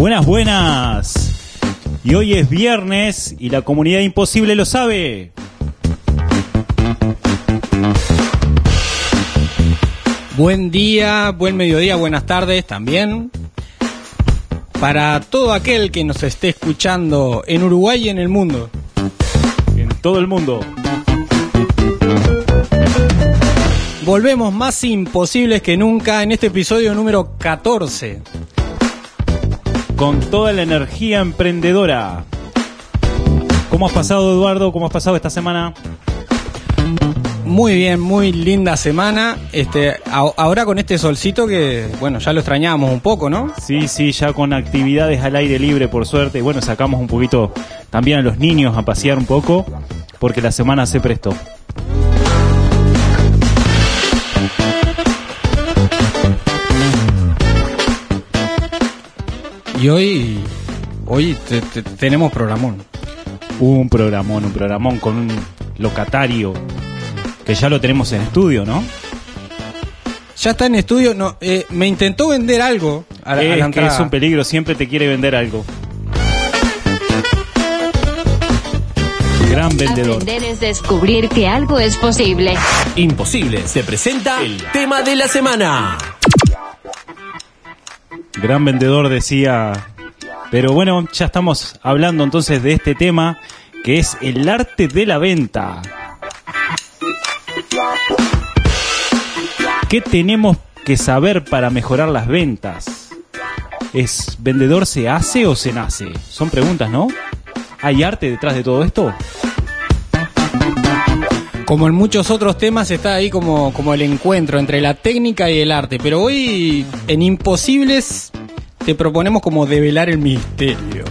Buenas, buenas. Y hoy es viernes y la comunidad imposible lo sabe. Buen día, buen mediodía, buenas tardes también. Para todo aquel que nos esté escuchando en Uruguay y en el mundo. En todo el mundo. Volvemos más imposibles que nunca en este episodio número 14. Con toda la energía emprendedora. ¿Cómo has pasado, Eduardo? ¿Cómo has pasado esta semana? Muy bien, muy linda semana. Este, ahora con este solcito que, bueno, ya lo extrañábamos un poco, ¿no? Sí, sí, ya con actividades al aire libre, por suerte. Y Bueno, sacamos un poquito también a los niños a pasear un poco, porque la semana se prestó. Y hoy, hoy te- te- tenemos programón. Un programón, un programón con un locatario, que ya lo tenemos en estudio, ¿no? Ya está en estudio, no, eh, me intentó vender algo a, la- a la es que es un peligro, siempre te quiere vender algo. Gran vendedor. Aprender es descubrir que algo es posible. Imposible. Se presenta el tema de la semana. Gran vendedor decía. Pero bueno, ya estamos hablando entonces de este tema que es el arte de la venta. ¿Qué tenemos que saber para mejorar las ventas? ¿Es vendedor se hace o se nace? Son preguntas, ¿no? ¿Hay arte detrás de todo esto? Como en muchos otros temas está ahí como, como el encuentro entre la técnica y el arte. Pero hoy en Imposibles te proponemos como develar el misterio.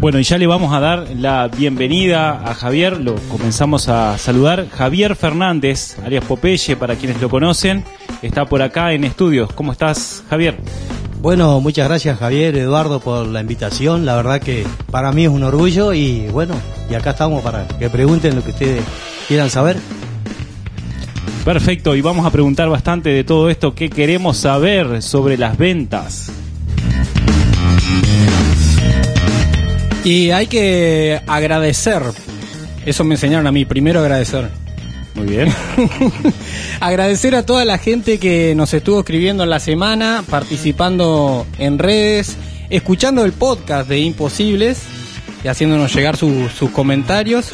Bueno, y ya le vamos a dar la bienvenida a Javier, lo comenzamos a saludar. Javier Fernández, alias Popeye, para quienes lo conocen, está por acá en estudios. ¿Cómo estás, Javier? Bueno, muchas gracias Javier, Eduardo por la invitación. La verdad que para mí es un orgullo y bueno, y acá estamos para que pregunten lo que ustedes quieran saber. Perfecto, y vamos a preguntar bastante de todo esto, qué queremos saber sobre las ventas. Y hay que agradecer. Eso me enseñaron a mí, primero agradecer. Muy bien. Agradecer a toda la gente que nos estuvo escribiendo en la semana, participando en redes, escuchando el podcast de Imposibles y haciéndonos llegar su- sus comentarios.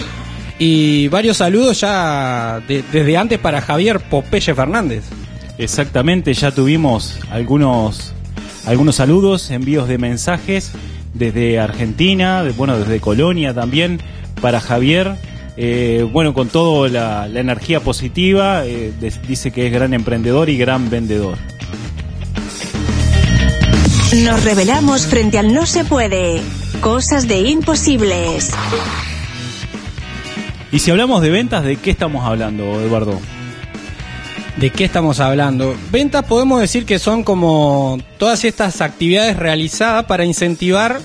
Y varios saludos ya de- desde antes para Javier Popeye Fernández. Exactamente, ya tuvimos algunos, algunos saludos, envíos de mensajes desde Argentina, de- bueno, desde Colonia también, para Javier. Eh, bueno, con toda la, la energía positiva, eh, dice que es gran emprendedor y gran vendedor. Nos revelamos frente al no se puede. Cosas de imposibles. Y si hablamos de ventas, ¿de qué estamos hablando, Eduardo? ¿De qué estamos hablando? Ventas podemos decir que son como todas estas actividades realizadas para incentivar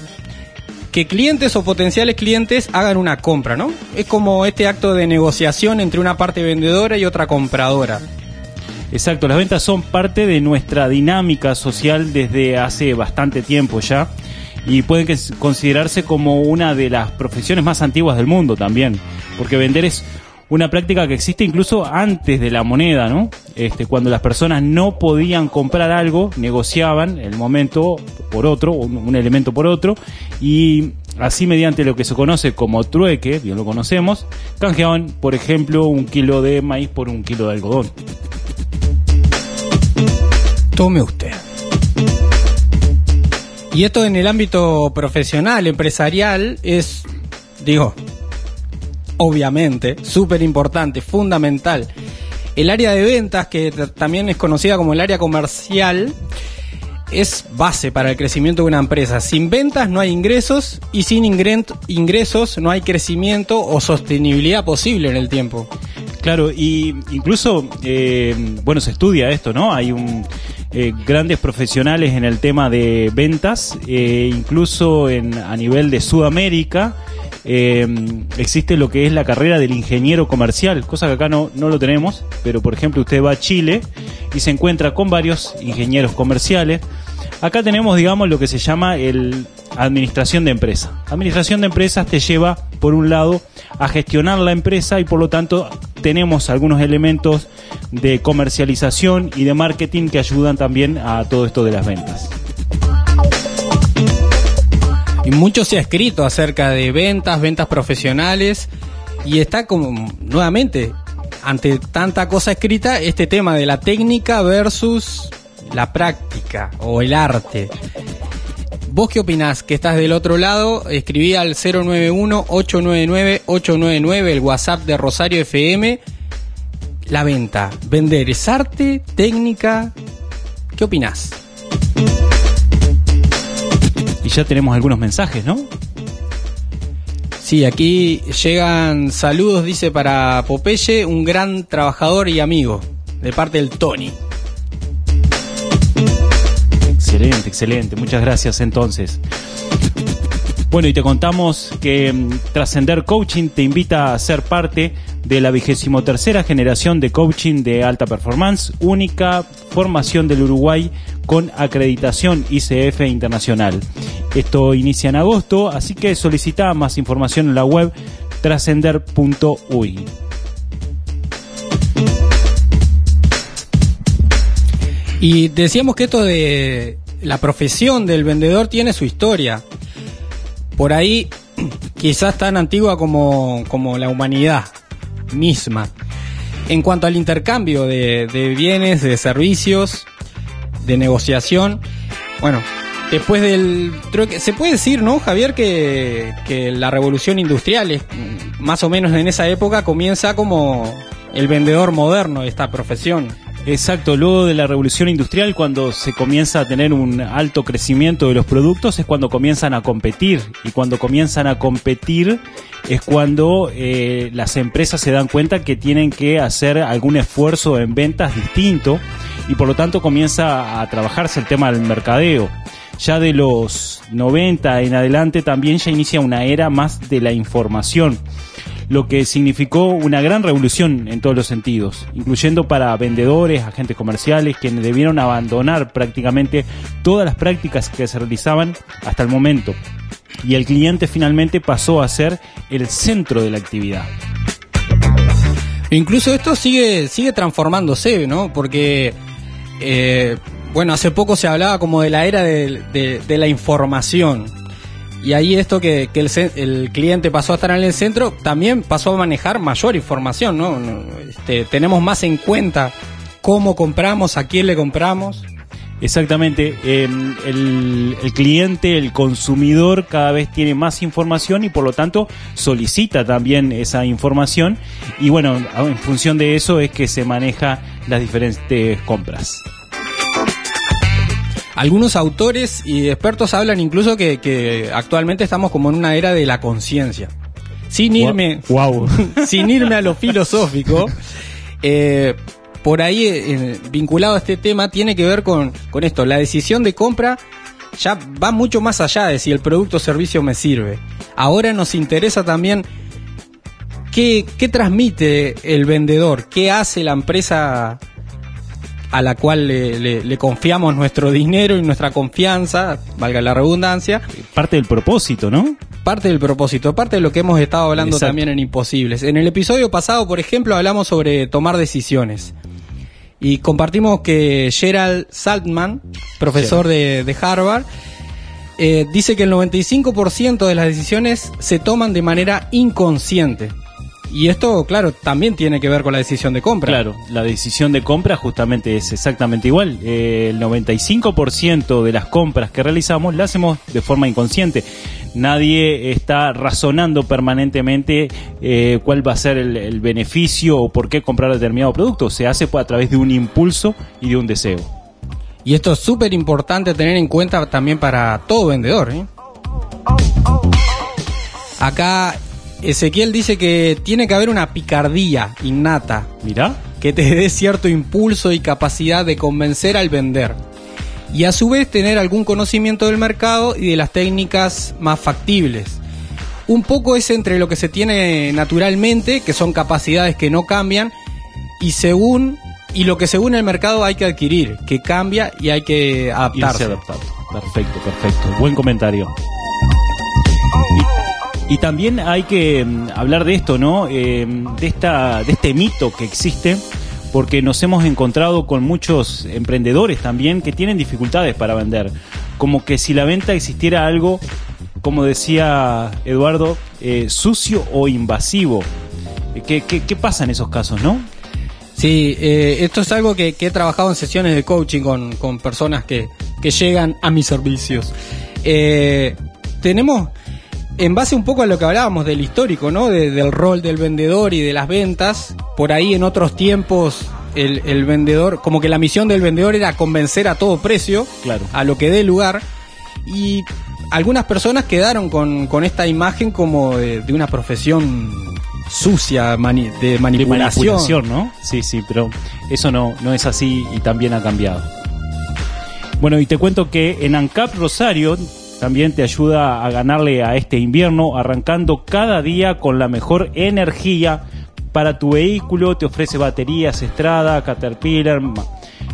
que clientes o potenciales clientes hagan una compra, ¿no? Es como este acto de negociación entre una parte vendedora y otra compradora. Exacto, las ventas son parte de nuestra dinámica social desde hace bastante tiempo ya y pueden considerarse como una de las profesiones más antiguas del mundo también, porque vender es una práctica que existe incluso antes de la moneda, ¿no? Este, cuando las personas no podían comprar algo, negociaban el momento por otro, un, un elemento por otro, y así mediante lo que se conoce como trueque, bien lo conocemos, canjeaban, por ejemplo, un kilo de maíz por un kilo de algodón. Tome usted. Y esto en el ámbito profesional, empresarial, es, digo, obviamente, súper importante, fundamental. El área de ventas, que también es conocida como el área comercial, es base para el crecimiento de una empresa. Sin ventas no hay ingresos y sin ingresos no hay crecimiento o sostenibilidad posible en el tiempo. Claro, y incluso, eh, bueno, se estudia esto, ¿no? Hay un, eh, grandes profesionales en el tema de ventas, eh, incluso en, a nivel de Sudamérica. Eh, existe lo que es la carrera del ingeniero comercial, cosa que acá no, no lo tenemos, pero por ejemplo usted va a Chile y se encuentra con varios ingenieros comerciales. Acá tenemos, digamos, lo que se llama el administración de empresa. Administración de empresas te lleva, por un lado, a gestionar la empresa y por lo tanto tenemos algunos elementos de comercialización y de marketing que ayudan también a todo esto de las ventas. Y mucho se ha escrito acerca de ventas, ventas profesionales, y está como, nuevamente, ante tanta cosa escrita, este tema de la técnica versus la práctica o el arte. ¿Vos qué opinás? Que estás del otro lado, escribí al 091-899-899, el WhatsApp de Rosario FM. La venta, vender, ¿es arte, técnica? ¿Qué opinás? Ya tenemos algunos mensajes, ¿no? Sí, aquí llegan saludos, dice para Popeye, un gran trabajador y amigo, de parte del Tony. Excelente, excelente. Muchas gracias entonces. Bueno, y te contamos que mm, Trascender Coaching te invita a ser parte de la vigésimo tercera generación de coaching de alta performance, única formación del Uruguay con acreditación ICF internacional. Esto inicia en agosto, así que solicita más información en la web trascender.uy. Y decíamos que esto de la profesión del vendedor tiene su historia. Por ahí, quizás tan antigua como, como la humanidad misma. En cuanto al intercambio de, de bienes, de servicios, de negociación, bueno, después del... Creo que se puede decir, ¿no, Javier, que, que la revolución industrial es más o menos en esa época comienza como el vendedor moderno de esta profesión. Exacto, luego de la revolución industrial, cuando se comienza a tener un alto crecimiento de los productos, es cuando comienzan a competir. Y cuando comienzan a competir es cuando eh, las empresas se dan cuenta que tienen que hacer algún esfuerzo en ventas distinto y por lo tanto comienza a trabajarse el tema del mercadeo. Ya de los 90 en adelante también ya inicia una era más de la información lo que significó una gran revolución en todos los sentidos, incluyendo para vendedores, agentes comerciales, quienes debieron abandonar prácticamente todas las prácticas que se realizaban hasta el momento. Y el cliente finalmente pasó a ser el centro de la actividad. Incluso esto sigue, sigue transformándose, ¿no? Porque, eh, bueno, hace poco se hablaba como de la era de, la información. Y ahí esto que, que el, cliente pasó a estar en el centro, también pasó a manejar mayor información, ¿no? Este, tenemos más en cuenta cómo compramos, a quién le compramos. Exactamente, eh, el, el cliente, el consumidor cada vez tiene más información y por lo tanto solicita también esa información y bueno, en función de eso es que se maneja las diferentes compras. Algunos autores y expertos hablan incluso que, que actualmente estamos como en una era de la conciencia. Sin irme, Wow. sin irme a lo filosófico, eh, por ahí eh, vinculado a este tema tiene que ver con, con esto. La decisión de compra ya va mucho más allá de si el producto o servicio me sirve. Ahora nos interesa también qué, qué transmite el vendedor, qué hace la empresa a la cual le, le- le confiamos nuestro dinero y nuestra confianza, valga la redundancia, Parte del propósito, ¿no? parte del propósito, parte de lo que hemos estado hablando Exacto. también en Imposibles. En el episodio pasado, por ejemplo, hablamos sobre tomar decisiones. Y compartimos que Gerald Saltman, profesor de, de Harvard, eh, dice que el 95% de las decisiones se toman de manera inconsciente. Y esto, claro, también tiene que ver con la decisión de compra. Claro, la decisión de compra justamente es exactamente igual. Eh, el 95% de las compras que realizamos las hacemos de forma inconsciente. Nadie está razonando permanentemente eh, cuál va a ser el, el beneficio o por qué comprar determinado producto. Se hace a través de un impulso y de un deseo. Y esto es súper importante tener en cuenta también para todo vendedor. ¿eh? Acá Ezequiel dice que tiene que haber una picardía innata Mirá, que te dé cierto impulso y capacidad de convencer al vender. Y a su vez tener algún conocimiento del mercado y de las técnicas más factibles. Un poco es entre lo que se tiene naturalmente, que son capacidades que no cambian, y según y lo que según el mercado hay que adquirir, que cambia y hay que irse adaptarse. adaptando. Perfecto, perfecto. Buen comentario. Y, también hay que mm, hablar de esto, ¿no? Eh, de, esta, de este mito que existe, porque nos hemos encontrado con muchos emprendedores también que tienen dificultades para vender. Como que si la venta existiera algo, como decía Eduardo, eh, sucio o invasivo. ¿Qué, qué, pasa en esos casos, no? Sí, eh, esto es algo que, he trabajado en sesiones de coaching con, personas que, que llegan a mis servicios. Eh, tenemos, en base un poco a lo que hablábamos del histórico, ¿no? De- del rol del vendedor y de las ventas, por ahí en otros tiempos el, el vendedor, como que la misión del vendedor era convencer a todo precio, Claro. a lo que dé lugar, y algunas personas quedaron con, con esta imagen como de, de una profesión sucia, mani- de de manipulación. manipulación, ¿no? Sí, sí, pero eso no, no es así y también ha cambiado. Bueno, y te cuento que en ANCAP Rosario también te ayuda a ganarle a este invierno, arrancando cada día con la mejor energía para tu vehículo. Te ofrece baterías Estrada, Caterpillar,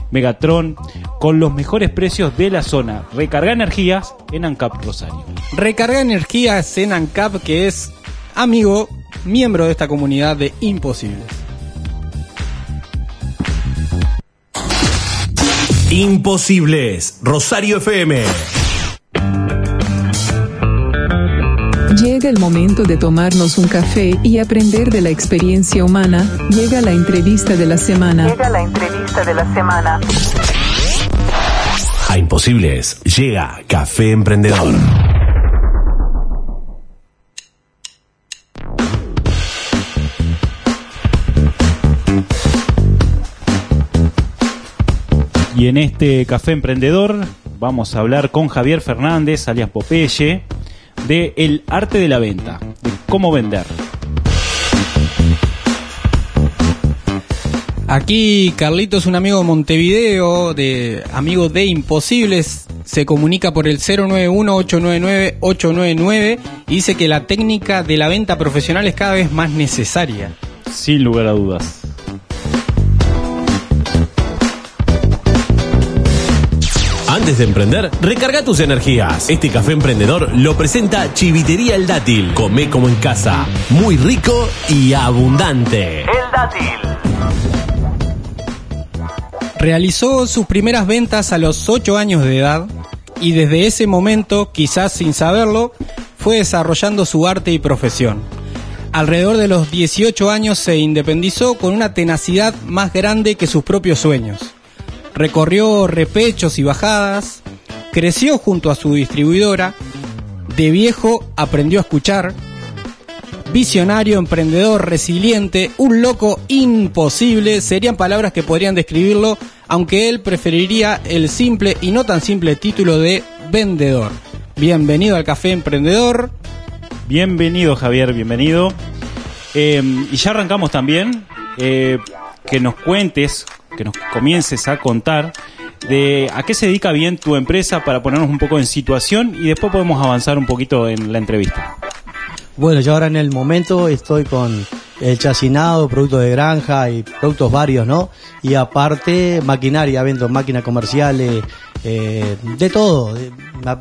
Megatron, con los mejores precios de la zona. Recarga energías en ANCAP Rosario. Recarga energías en ANCAP, que es amigo, miembro de esta comunidad de Imposibles. Imposibles. Rosario FM. Llega el momento de tomarnos un café y aprender de la experiencia humana. Llega la entrevista de la semana. Llega la entrevista de la semana. A Imposibles llega Café Emprendedor. Y en este café emprendedor vamos a hablar con Javier Fernández, alias Popeye, de el arte de la venta, de cómo vender. Aquí Carlitos, un amigo de Montevideo, de amigo de Imposibles, se comunica por el 091-899-899 y dice que la técnica de la venta profesional es cada vez más necesaria. Sin lugar a dudas. Antes de emprender, recarga tus energías. Este café emprendedor lo presenta Chivitería El Dátil. Come como en casa. Muy rico y abundante. El dátil. Realizó sus primeras ventas a los 8 años de edad y desde ese momento, quizás sin saberlo, fue desarrollando su arte y profesión. Alrededor de los 18 años se independizó con una tenacidad más grande que sus propios sueños. Recorrió repechos y bajadas, creció junto a su distribuidora, de viejo aprendió a escuchar, visionario, emprendedor, resiliente, un loco imposible, serían palabras que podrían describirlo, aunque él preferiría el simple y no tan simple título de vendedor. Bienvenido al Café Emprendedor. Bienvenido Javier, bienvenido. Eh, y ya arrancamos también eh, que nos cuentes, que nos comiences a contar de a qué se dedica bien tu empresa para ponernos un poco en situación y después podemos avanzar un poquito en la entrevista. Bueno, yo ahora en el momento estoy con el chacinado, productos de granja y productos varios, ¿no? Y aparte, maquinaria, vendo máquinas comerciales, eh, de todo.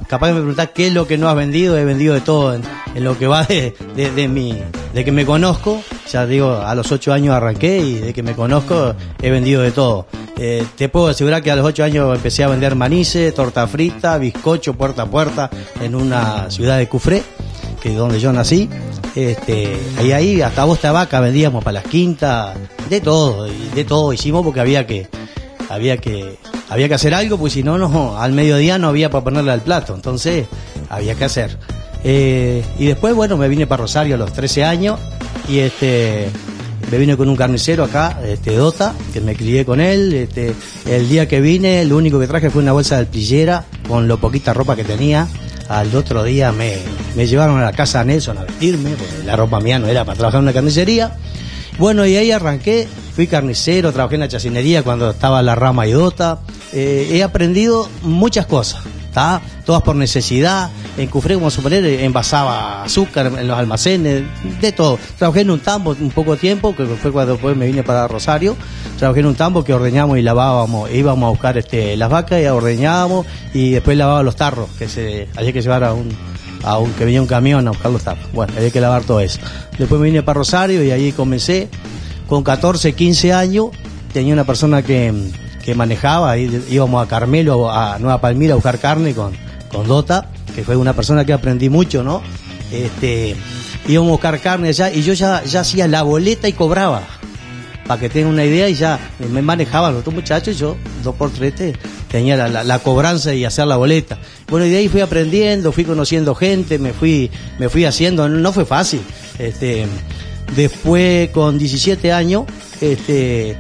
Capaz que me preguntás qué es lo que no has vendido, he vendido de todo en, en lo que va de, de, de mi, de que me conozco. Ya digo, a los ocho años arranqué y de que me conozco he vendido de todo. Eh, te puedo asegurar que a los ocho años empecé a vender manices, torta frita, bizcocho puerta a puerta en una ciudad de Cufré. Que donde yo nací. Este, y ahí hasta bosta vaca vendíamos para las quintas, de todo, de todo hicimos porque había que, había que, había que hacer algo, pues si no, no, al mediodía no había para ponerle al plato, entonces había que hacer. Eh, y después, bueno, me vine para Rosario a los 13 años y este, me vine con un carnicero acá, este Dota, que me crié con él. Este, el día que vine, lo único que traje fue una bolsa de alpillera con lo poquita ropa que tenía. Al otro día me, me llevaron a la casa Nelson a vestirme, porque la ropa mía no era para trabajar en una carnicería. Bueno, y ahí arranqué, fui carnicero, trabajé en la chacinería cuando estaba la rama y Dota. Eh, he aprendido muchas cosas, Todas por necesidad. En Cufré, como suponer, envasaba azúcar en los almacenes, de todo. Trabajé en un tambo un poco tiempo, que fue cuando después me vine para Rosario. Trabajé en un tambo que ordeñábamos y lavábamos, íbamos a buscar este, las vacas y ordeñábamos y después lavaba los tarros, que se, había que llevar a un, a un, que venía un camión a buscar los tarros. Bueno, había que lavar todo eso. Después me vine para Rosario y ahí comencé. Con 14, 15 años, tenía una persona que, que manejaba, ahí íbamos a Carmelo, a Nueva Palmira a buscar carne con, con Dota, que fue una persona que aprendí mucho, ¿no? Este, íbamos a buscar carne allá y yo ya, ya hacía la boleta y cobraba. Para que tengan una idea, y ya me manejaban los dos muchachos, y yo dos por tres te- tenía la, la- cobranza y hacer la boleta. Bueno, y de ahí fui aprendiendo, fui conociendo gente, me fui, me fui haciendo, no fue fácil. Este, después con 17 años, este,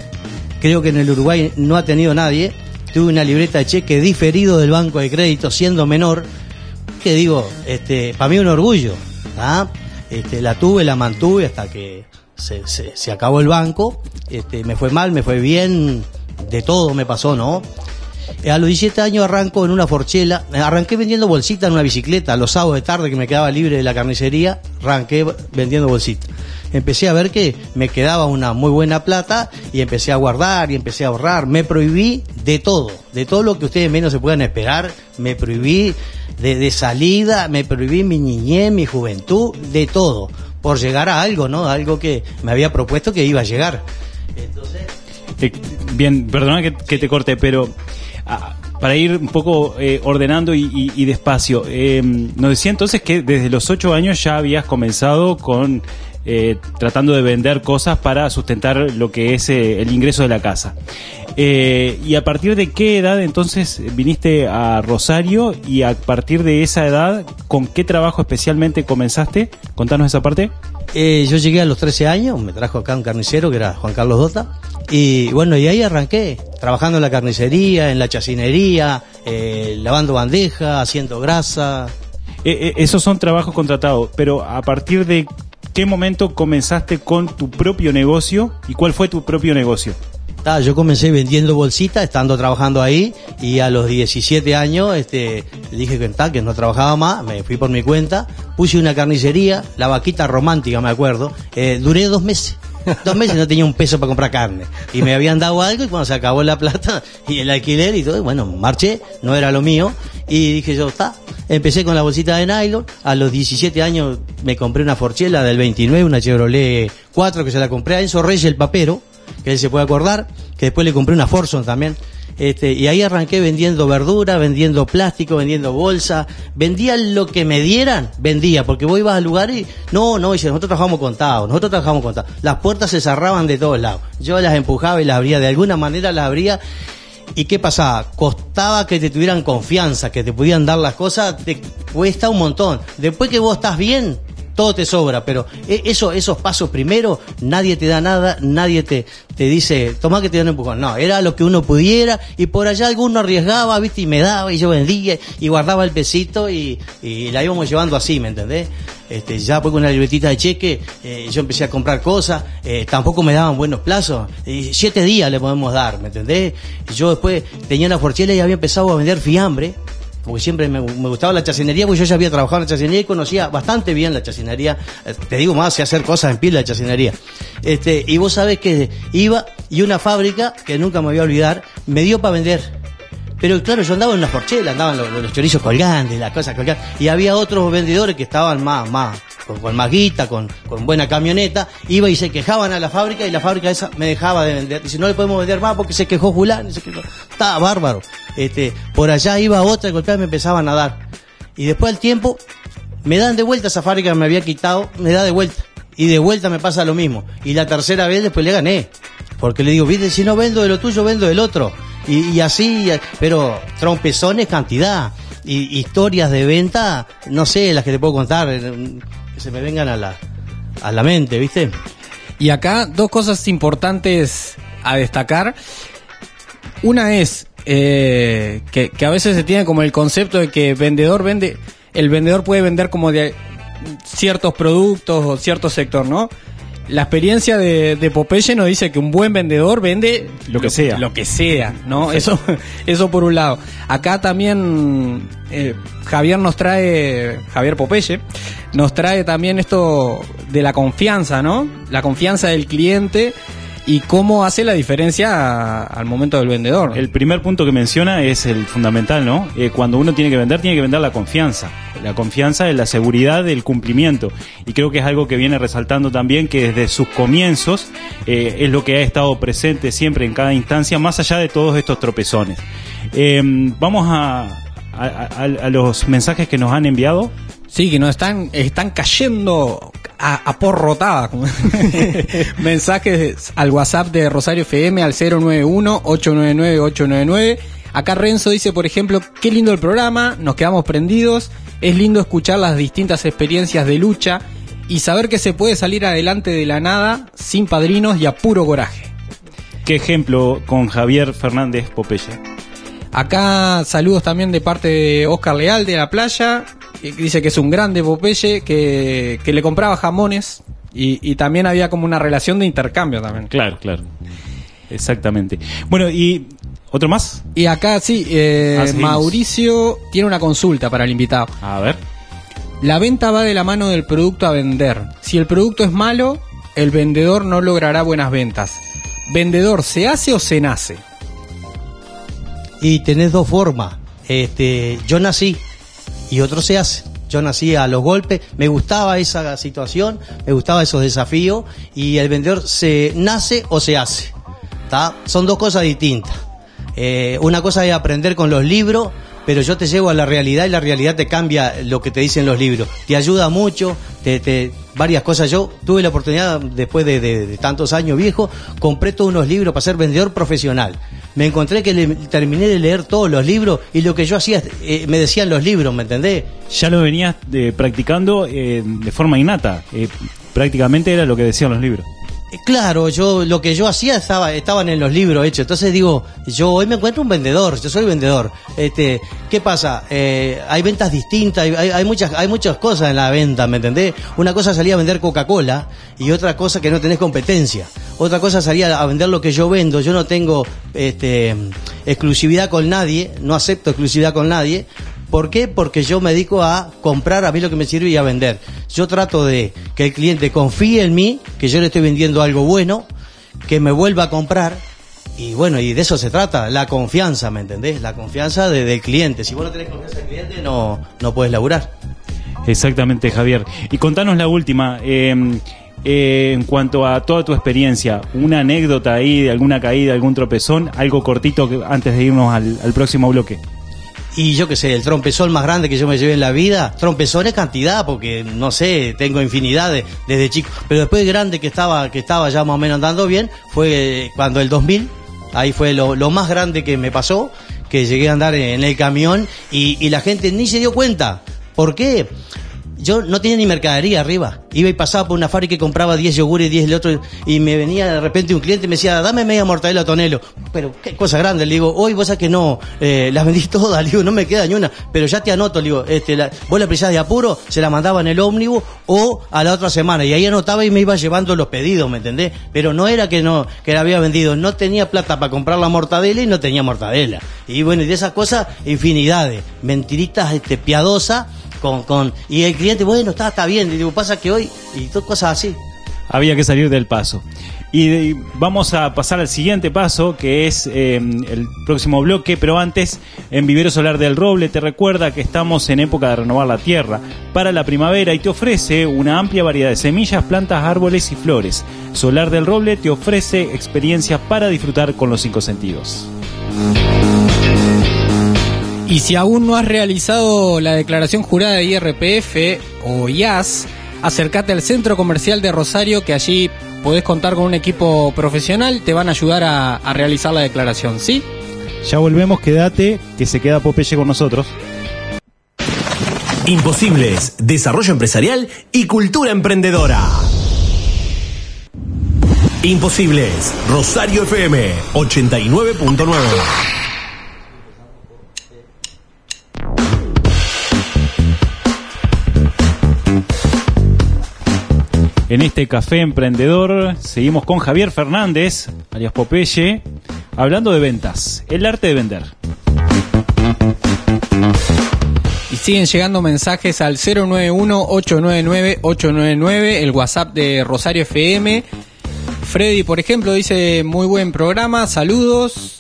creo que en el Uruguay no ha tenido nadie. Tuve una libreta de cheque diferido del banco de crédito siendo menor, que digo, este, para mí un orgullo. ¿ah? Este, la tuve, la mantuve hasta que se, se- se acabó el banco. Este, me fue mal, me fue bien, de todo me pasó, ¿no? Eh, A los 17 años arranco en una forchela, eh, arranqué vendiendo bolsitas en una bicicleta, los sábados de tarde que me quedaba libre de la carnicería, arranqué vendiendo bolsitas. Empecé a ver que me quedaba una muy buena plata y empecé a guardar y empecé a ahorrar. Me prohibí de todo, de todo lo que ustedes menos se puedan esperar, me prohibí de, de salida, me prohibí mi niñez, mi juventud, de todo, por llegar a algo, ¿no? Algo que me había propuesto que iba a llegar. Eh, bien, perdona que te corte, pero para ir un poco eh, ordenando y, y- y despacio, eh, nos decía entonces que desde los ocho años ya habías comenzado con eh, tratando de vender cosas para sustentar lo que es eh, el ingreso de la casa. Eh, ¿Y a partir de qué edad entonces viniste a Rosario y a partir de esa edad, con qué trabajo especialmente comenzaste? Contanos esa parte. Eh, yo llegué a los 13 años, me trajo acá un carnicero que era Juan Carlos Dota. Y bueno, y ahí arranqué, trabajando en la carnicería, en la chacinería, eh, lavando bandeja, haciendo grasa. Eh, eh, esos son trabajos contratados, pero a partir de qué momento comenzaste con tu propio negocio y cuál fue tu propio negocio? Ta, yo comencé vendiendo bolsitas, estando trabajando ahí, y a los 17 años este, dije que, ta, que no trabajaba más, me fui por mi cuenta, puse una carnicería, la vaquita romántica, me acuerdo, eh, duré dos meses. Dos meses no tenía un peso para comprar carne. Y me habían dado algo y cuando se acabó la plata y el alquiler y todo, bueno, marché, no era lo mío. Y dije yo, está. Empecé con la bolsita de nylon. A los 17 años me compré una Forchela del 29, una Chevrolet 4 que se la compré a Enzo Reyes, el papero, que él se puede acordar. Que después le compré una Forson también. Este, y ahí arranqué vendiendo verdura, vendiendo plástico, vendiendo bolsa, vendía lo que me dieran, vendía, porque vos ibas al lugar y, no, no, dice, nosotros trabajamos contados, nosotros trabajamos contados. Las puertas se cerraban de todos lados. Yo las empujaba y las abría, de alguna manera las abría. ¿Y qué pasaba? Costaba que te tuvieran confianza, que te pudieran dar las cosas, te cuesta un montón. Después que vos estás bien, todo te sobra, pero e- eso, esos pasos primero, nadie te da nada, nadie te, te dice, toma que te dan un empujón. No, era lo que uno pudiera, y por allá alguno arriesgaba, viste, y me daba, y yo vendía, y guardaba el pesito, y, la íbamos llevando así, ¿me entendés? Este, ya pues con una libretita de cheque, eh, yo empecé a comprar cosas, eh, tampoco me daban buenos plazos, y siete días le podemos dar, ¿me entendés? Yo después tenía una forchela y había empezado a vender fiambre, porque siempre me, gustaba la chacinería, porque yo ya había trabajado en la chacinería y conocía bastante bien la chacinería. Eh, Te digo más, sé hacer cosas en pila de chacinería. Este, y vos sabés que iba y una fábrica, que nunca me voy a olvidar, me dio para vender. Pero claro, yo andaba en una forchela, andaban los, los chorizos colgantes, las cosas colgantes, y había otros vendedores que estaban más, más, con, con más guita, con, con buena camioneta, iba y se quejaban a la fábrica y la fábrica esa me dejaba de vender. Dice, no le podemos vender más porque se quejó Julán. Estaba bárbaro. Este, por allá iba otra, golpeaba y me empezaban a dar. Y después al tiempo, me dan de vuelta esa fábrica que me había quitado, me da de vuelta. Y de vuelta me pasa lo mismo. Y la tercera vez después le gané. Porque le digo, viste, si no vendo de lo tuyo, vendo del otro. Y, y así, pero trompezones cantidad. Y historias de venta, no sé, las que te puedo contar, eh, se me vengan a la, a la mente, ¿viste? Y acá dos cosas importantes a destacar. Una es eh, que, que a veces se tiene como el concepto de que vendedor vende, el vendedor puede vender como de ciertos productos o cierto sector, ¿no? La experiencia de, de Popeye nos dice que un buen vendedor vende Lo que sea. Lo que sea, ¿no? Eso, eso por un lado. Acá también eh, Javier nos trae, Javier Popeye, nos trae también esto de la confianza, ¿no? La confianza del cliente y cómo hace la diferencia al momento del vendedor. El primer punto que menciona es el fundamental, ¿no? Eh, cuando uno tiene que vender, tiene que vender la confianza. La confianza es la seguridad del cumplimiento. Y creo que es algo que viene resaltando también que desde sus comienzos eh, es lo que ha estado presente siempre en cada instancia, más allá de todos estos tropezones. Eh, vamos a los mensajes que nos han enviado. Sí, que nos están, están cayendo a, a porrotada. Mensajes al WhatsApp de Rosario FM al 091-899-899. Acá Renzo dice, por ejemplo, qué lindo el programa, nos quedamos prendidos, es lindo escuchar las distintas experiencias de lucha y saber que se puede salir adelante de la nada sin padrinos y a puro coraje. ¿Qué ejemplo con Javier Fernández Popeye? Acá saludos también de parte de Oscar Leal de la playa. Dice que es un grande Popeye, que, que le compraba jamones y, y también había como una relación de intercambio también. Claro, claro. Exactamente. Bueno, y otro más. Y acá sí, eh, Ah. Mauricio tiene una consulta para el invitado. A ver. La venta va de la mano del producto a vender. Si el producto es malo, el vendedor no logrará buenas ventas. ¿Vendedor se hace o se nace? Y tenés dos formas. Este, yo nací y otro se hace. Yo nací a los golpes, me gustaba esa situación, me gustaba esos desafíos y el vendedor se nace o se hace. ¿tá? Son dos cosas distintas. Eh, una cosa es aprender con los libros, pero yo te llevo a la realidad y la realidad te cambia lo que te dicen los libros. Te ayuda mucho, te, varias cosas. Yo tuve la oportunidad, después de, tantos años viejo, compré todos unos libros para ser vendedor profesional. Me encontré que le- terminé de leer todos los libros y lo que yo hacía, eh, me decían los libros, ¿me entendés? Ya lo venías eh, practicando eh, de forma innata. Prácticamente era lo que decían los libros. Claro, yo lo que yo hacía estaba estaban en los libros hechos. Entonces digo, yo hoy me encuentro un vendedor, yo soy vendedor. Este, ¿qué pasa? Eh, hay ventas distintas, hay- hay muchas hay muchas cosas en la venta, ¿me entendés? Una cosa salía a vender Coca-Cola y otra cosa que no tenés competencia. Otra cosa salía a vender lo que yo vendo. Yo no tengo este exclusividad con nadie, no acepto exclusividad con nadie. ¿Por qué? Porque yo me dedico a comprar a mí lo que me sirve y a vender. Yo trato de que el cliente confíe en mí, que yo le estoy vendiendo algo bueno, que me vuelva a comprar. Y bueno, y de eso se trata, la confianza, ¿me entendés? La confianza de- del cliente. Si vos no tenés confianza del cliente, no, no puedes laburar. Exactamente, Javier. Y contanos la última. eh, eh, en cuanto a toda tu experiencia, una anécdota ahí de alguna caída, algún tropezón, algo cortito que, antes de irnos al próximo bloque. Y yo qué sé, el trompezón más grande que yo me llevé en la vida, trompezón es cantidad, porque no sé, tengo infinidad de- desde chico. Pero después grande que estaba, que estaba ya más o menos andando bien, fue eh, cuando el 2000, ahí fue lo, más grande que me pasó, que llegué a andar en el camión y la gente ni se dio cuenta. ¿Por qué? Yo no tenía ni mercadería arriba. Iba y pasaba por una fábrica y compraba 10 yogures, 10 el otro, y me venía de repente un cliente y me decía, dame media mortadela tonelo. Pero qué cosa grande, le digo, hoy vos sabés que no, eh, las vendí todas, le digo, no me queda ni una, pero ya te anoto, le digo, este, la- vos la precisás de apuro, se la mandaba en el ómnibus o a la otra semana, y ahí anotaba y me iba llevando los pedidos, ¿me entendés? Pero no era que no, que la había vendido, no tenía plata para comprar la mortadela y no tenía mortadela. Y bueno, y de esas cosas, infinidades, mentiritas, este, piadosas, con, con, y el cliente, bueno, está, está bien, le digo, pasa que hoy, y cosas así. Había que salir del paso. Y vamos a pasar al siguiente paso, que es eh, el próximo bloque, pero antes, en Vivero Solar del Roble te recuerda que estamos en época de renovar la tierra para la primavera y te ofrece una amplia variedad de semillas, plantas, árboles y flores. Solar del Roble te ofrece experiencias para disfrutar con los cinco sentidos. Y si aún no has realizado la declaración jurada de IRPF o IAS, acércate al centro comercial de Rosario que allí podés contar con un equipo profesional, te van a ayudar a, a realizar la declaración, ¿sí? Ya volvemos, quédate, que se queda Popeye con nosotros. Imposibles, desarrollo empresarial y cultura emprendedora. Imposibles, Rosario FM 89.9. En este café emprendedor seguimos con Javier Fernández, alias Popeye, hablando de ventas, el arte de vender. Y siguen llegando mensajes al 091-899-899, el WhatsApp de Rosario FM. Freddy, por ejemplo, dice muy buen programa, saludos.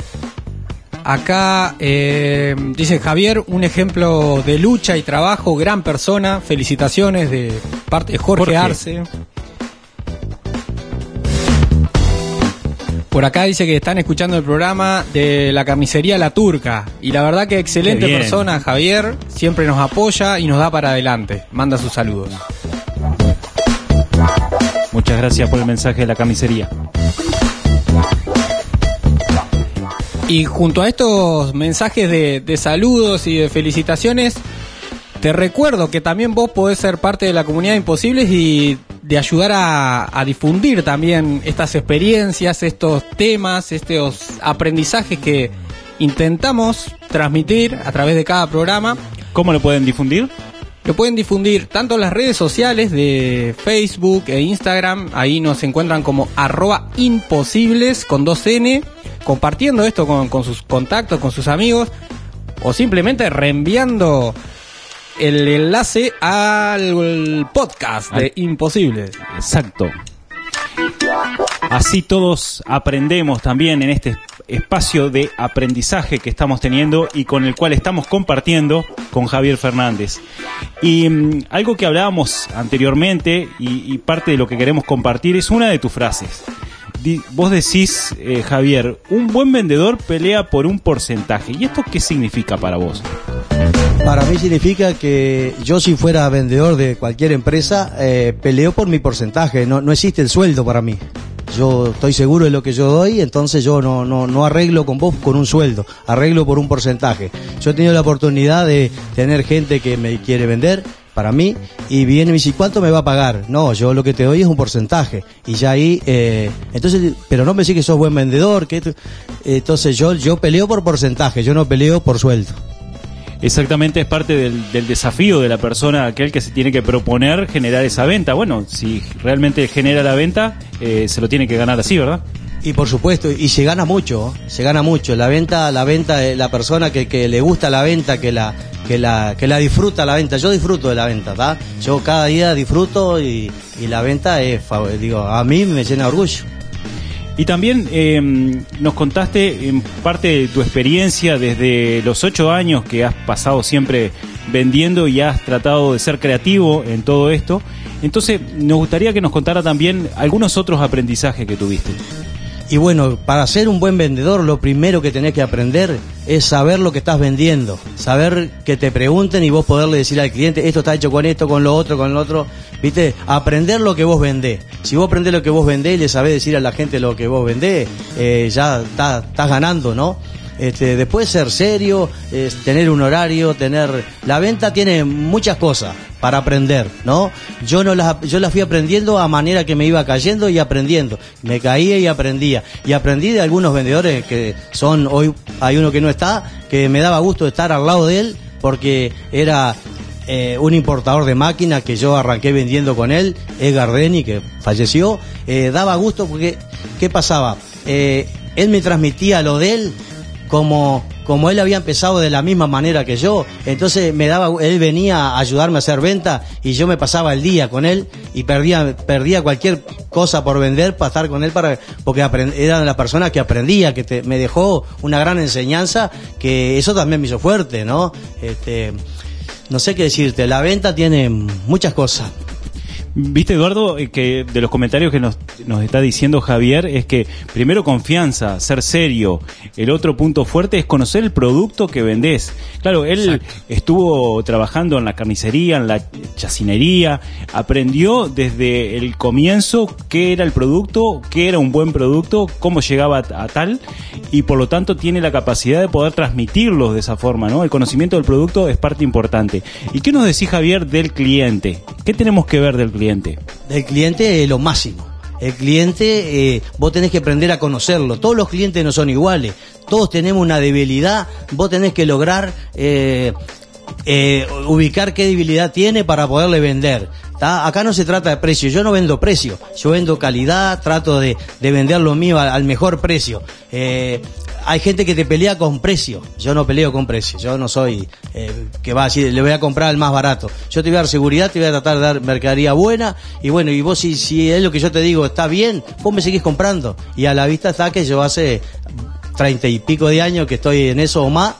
Acá eh, dice Javier, un ejemplo de lucha y trabajo, gran persona, felicitaciones de parte de Jorge, Jorge. Arce. Por acá dice que están escuchando el programa de la camisería La Turca. Y la verdad que excelente persona, Javier. Siempre nos apoya y nos da para adelante. Manda sus saludos. Muchas gracias por el mensaje de la camisería. Y junto a estos mensajes de, de saludos y de felicitaciones, te recuerdo que también vos podés ser parte de la comunidad de Imposibles y de ayudar a, a difundir también estas experiencias, estos temas, estos aprendizajes que intentamos transmitir a través de cada programa. ¿Cómo lo pueden difundir? Lo pueden difundir tanto en las redes sociales de Facebook e Instagram, ahí nos encuentran como arroba imposibles con 2N, compartiendo esto con, con sus contactos, con sus amigos, o simplemente reenviando el enlace al podcast de Imposibles. Exacto. Así todos aprendemos también en este espacio de aprendizaje que estamos teniendo y con el cual estamos compartiendo con Javier Fernández. Y mm, algo que hablábamos anteriormente y, y parte de lo que queremos compartir es una de tus frases. Di- vos decís, eh, Javier, un buen vendedor pelea por un porcentaje. ¿Y esto qué significa para vos? Para mí significa que yo si fuera vendedor de cualquier empresa, eh, peleo por mi porcentaje, no, no existe el sueldo para mí. Yo estoy seguro de lo que yo doy, entonces yo no, no, no arreglo con vos con un sueldo, arreglo por un porcentaje. Yo he tenido la oportunidad de tener gente que me quiere vender para mí y viene y me dice, ¿cuánto me va a pagar? No, yo lo que te doy es un porcentaje. Y ya ahí, eh, entonces, pero no me decís que sos buen vendedor, que entonces yo, yo peleo por porcentaje, yo no peleo por sueldo. Exactamente, es parte del, desafío de la persona, aquel que se tiene que proponer generar esa venta. Bueno, si realmente genera la venta, eh, se lo tiene que ganar así, ¿verdad? Y por supuesto, y se gana mucho, se gana mucho. La venta, la venta, la persona que, que le gusta la venta, que la, que la, la disfruta la venta. Yo disfruto de la venta, ¿tá? Yo cada día disfruto y, y la venta es, digo, a mí me llena de orgullo. Y también eh, nos contaste en parte de tu experiencia desde los ocho años que has pasado siempre vendiendo y has tratado de ser creativo en todo esto. Entonces, nos gustaría que nos contara también algunos otros aprendizajes que tuviste. Y bueno, para ser un buen vendedor, lo primero que tenés que aprender es saber lo que estás vendiendo. Saber que te pregunten y vos poderle decir al cliente, esto está hecho con esto, con lo otro, con lo otro. ¿Viste? Aprender lo que vos vendés. Si vos aprendés lo que vos vendés y le sabés decir a la gente lo que vos vendés, eh, ya está- estás ganando, ¿no? Este, después ser serio, tener un horario, tener... La venta tiene muchas cosas para aprender, ¿no? Yo no las, yo las fui aprendiendo a manera que me iba cayendo y aprendiendo. Me caía y aprendía. Y aprendí de algunos vendedores que son, hoy hay uno que no está, que me daba gusto estar al lado de él porque era eh, un importador de máquinas que yo arranqué vendiendo con él, Edgar Deni, que falleció, eh, daba gusto porque, ¿qué pasaba? Eh, él me transmitía lo de él como, como él había empezado de la misma manera que yo, entonces me daba, él venía a ayudarme a hacer venta y yo me pasaba el día con él y perdía, perdía cualquier cosa por vender para estar con él para, porque aprend- era la persona que aprendía, que te- me dejó una gran enseñanza, que eso también me hizo fuerte, ¿no? Este, no sé qué decirte, la venta tiene muchas cosas. Viste, Eduardo, eh, que de los comentarios que nos, nos está diciendo Javier es que primero confianza, ser serio. El otro punto fuerte es conocer el producto que vendés. Claro, él estuvo trabajando en la carnicería, en la chacinería, aprendió desde el comienzo qué era el producto, qué era un buen producto, cómo llegaba a, a tal y por lo tanto tiene la capacidad de poder transmitirlos de esa forma, ¿no? El conocimiento del producto es parte importante. ¿Y qué nos decís, Javier, del cliente? ¿Qué tenemos que ver del cliente? Del cliente es lo máximo. El cliente, eh, vos tenés que aprender a conocerlo. Todos los clientes no son iguales. Todos tenemos una debilidad. Vos tenés que lograr eh, eh, ubicar qué debilidad tiene para poderle vender. Acá no se trata de precio. Yo no vendo precio. Yo vendo calidad. Trato de, de vender lo mío al, mejor precio. Hay gente que te pelea con precio. Yo no peleo con precio. Yo no soy eh, que va a decir, le voy a comprar al más barato. Yo te voy a dar seguridad, te voy a tratar de dar mercadería buena. Y bueno, y vos si, si es lo que yo te digo está bien, vos me seguís comprando. Y a la vista está que yo hace treinta y pico de años que estoy en eso o más.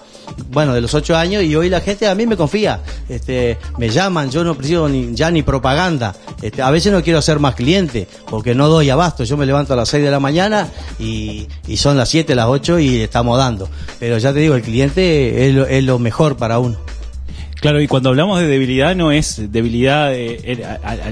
Bueno, de los ocho años y hoy la gente a mí me confía, este, me llaman, yo no preciso ni, ya ni propaganda, este, a veces no quiero ser más cliente porque no doy abasto, yo me levanto a las seis de la mañana y, y son las siete, las ocho y estamos dando, pero ya te digo, el cliente es lo, es lo mejor para uno. Claro, y cuando hablamos de debilidad no es debilidad eh,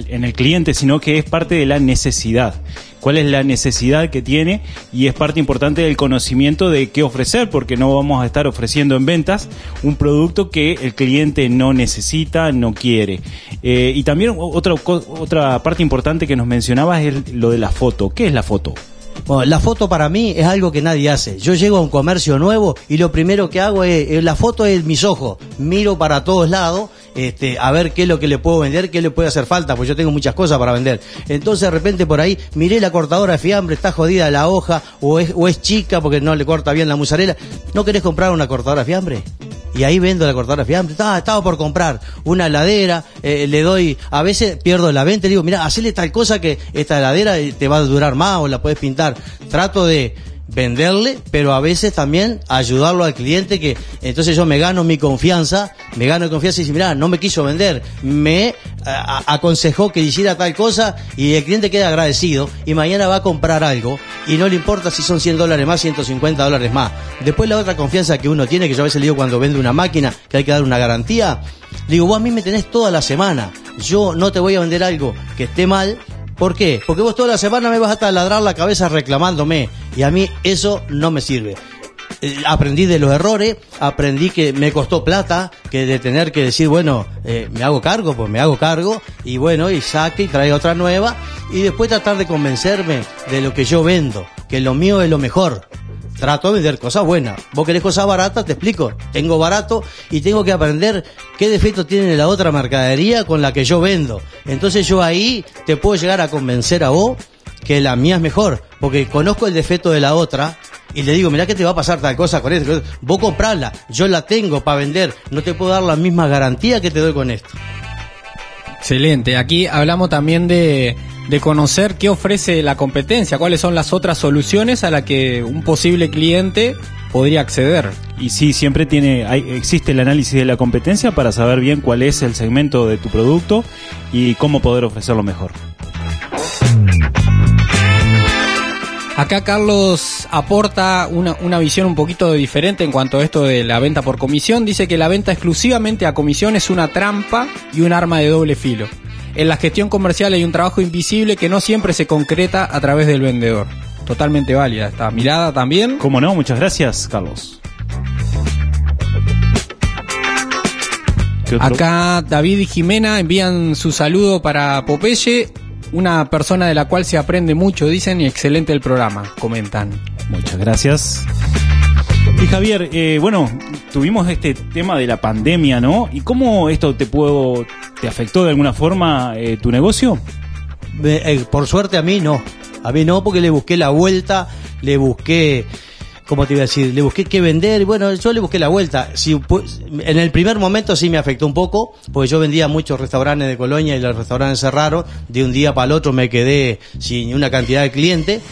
en- el cliente, sino que es parte de la necesidad. ¿Cuál es la necesidad que tiene? Y es parte importante del conocimiento de qué ofrecer, porque no vamos a estar ofreciendo en ventas un producto que el cliente no necesita, no quiere. Eh, y también otra, otra parte importante que nos mencionabas es lo de la foto. ¿Qué es la foto? Bueno, la foto para mí es algo que nadie hace. Yo llego a un comercio nuevo y lo primero que hago es, la foto es mis ojos. Miro para todos lados, este, a ver qué es lo que le puedo vender, qué le puede hacer falta, pues yo tengo muchas cosas para vender. Entonces de repente por ahí miré la cortadora de fiambre, está jodida la hoja, o es, o es chica porque no le corta bien la musarela. ¿No querés comprar una cortadora de fiambre? Y ahí vendo la cortadora fiambre. Ah, estaba por comprar una heladera, eh, le doy, a veces pierdo la venta, le digo, mira, hacele tal cosa que esta heladera eh, te va a durar más o la puedes pintar. Trato de venderle, pero a veces también ayudarlo al cliente que entonces yo me gano mi confianza, me gano confianza y dice, mira, no me quiso vender, me a- aconsejó que hiciera tal cosa y el cliente queda agradecido y mañana va a comprar algo y no le importa si son 100 dólares más, 150 dólares más. Después la otra confianza que uno tiene, que yo a veces le digo cuando vende una máquina, que hay que dar una garantía, digo, vos a mí me tenés toda la semana, yo no te voy a vender algo que esté mal, ¿Por qué? Porque vos toda la semana me vas a taladrar la cabeza reclamándome y a mí eso no me sirve. Eh, aprendí de los errores, aprendí que me costó plata, que de tener que decir, bueno, eh, me hago cargo, pues me hago cargo, y bueno, y saque y trae otra nueva, y después tratar de convencerme de lo que yo vendo, que lo mío es lo mejor. Trato de vender cosas buenas. Vos querés cosas baratas, te explico. Tengo barato y tengo que aprender qué defecto tiene la otra mercadería con la que yo vendo. Entonces yo ahí te puedo llegar a convencer a vos que la mía es mejor, porque conozco el defecto de la otra y le digo, mirá que te va a pasar tal cosa con esto. Vos comprarla, yo la tengo para vender, no te puedo dar la misma garantía que te doy con esto. Excelente. Aquí hablamos también de, de conocer qué ofrece la competencia, cuáles son las otras soluciones a las que un posible cliente podría acceder. Y sí, siempre tiene, hay, existe el análisis de la competencia para saber bien cuál es el segmento de tu producto y cómo poder ofrecerlo mejor. Acá Carlos aporta una, una visión un poquito diferente en cuanto a esto de la venta por comisión. Dice que la venta exclusivamente a comisión es una trampa y un arma de doble filo. En la gestión comercial hay un trabajo invisible que no siempre se concreta a través del vendedor. Totalmente válida esta mirada también. ¿Cómo no? Muchas gracias, Carlos. Acá David y Jimena envían su saludo para Popeye, una persona de la cual se aprende mucho, dicen, y excelente el programa, comentan. Muchas gracias. Y Javier, eh, bueno, tuvimos este tema de la pandemia, ¿no? ¿Y cómo esto te puedo, te afectó de alguna forma eh, tu negocio? Eh, por suerte a mí no. A mí no, porque le busqué la vuelta, le busqué, ¿cómo te iba a decir? Le busqué qué vender. Bueno, yo le busqué la vuelta. Si, en el primer momento sí me afectó un poco, porque yo vendía muchos restaurantes de Colonia y los restaurantes cerraron. De un día para el otro me quedé sin una cantidad de clientes.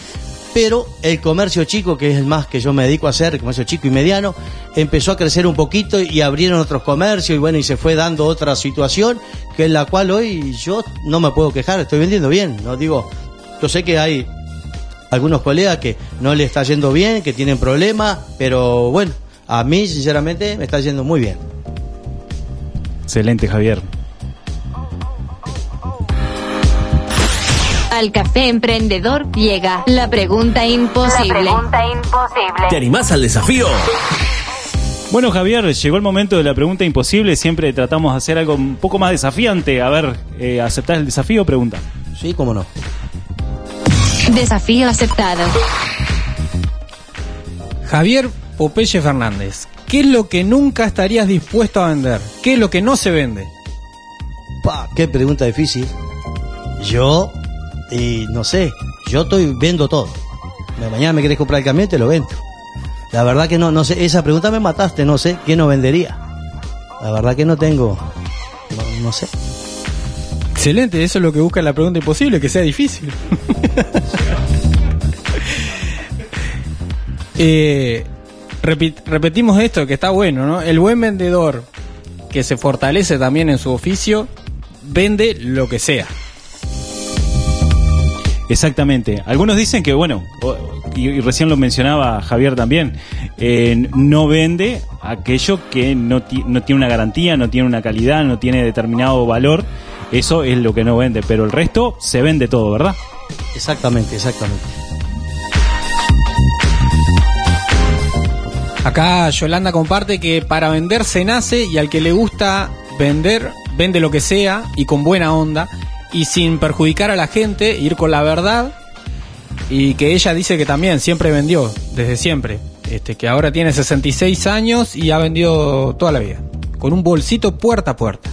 Pero el comercio chico, que es el más que yo me dedico a hacer, el comercio chico y mediano, empezó a crecer un poquito y abrieron otros comercios y bueno, y se fue dando otra situación, que es la cual hoy yo no me puedo quejar, estoy vendiendo bien, no digo, yo sé que hay algunos colegas que no le está yendo bien, que tienen problemas, pero bueno, a mí sinceramente me está yendo muy bien. Excelente, Javier. Al café emprendedor llega la pregunta imposible. La pregunta imposible. ¿Te animás al desafío? Bueno, Javier, llegó el momento de la pregunta imposible. Siempre tratamos de hacer algo un poco más desafiante. A ver, eh, ¿aceptás el desafío? Pregunta. Sí, cómo no. Desafío aceptado. Javier Popeye Fernández, ¿qué es lo que nunca estarías dispuesto a vender? ¿Qué es lo que no se vende? Pa, qué pregunta difícil. Yo, y no sé, yo estoy vendo todo. Mañana me querés comprar el camión, te lo vendo. La verdad que no, no sé, esa pregunta me mataste, no sé, ¿qué no vendería? La verdad que no tengo, no, sé. Excelente, eso es lo que busca la pregunta imposible, que sea difícil. Eh, repetimos esto, que está bueno, ¿no? El buen vendedor que se fortalece también en su oficio, vende lo que sea. Exactamente. Algunos dicen que, bueno, y, y recién lo mencionaba Javier también, eh, no vende aquello que no, ti- no tiene una garantía, no tiene una calidad, no tiene determinado valor. Eso es lo que no vende, pero el resto se vende todo, ¿verdad? Exactamente, exactamente. Acá Yolanda comparte que para vender se nace y al que le gusta vender, vende lo que sea y con buena onda y sin perjudicar a la gente, ir con la verdad y que ella dice que también siempre vendió, desde siempre, este, que ahora tiene 66 años y ha vendido toda la vida, con un bolsito puerta a puerta.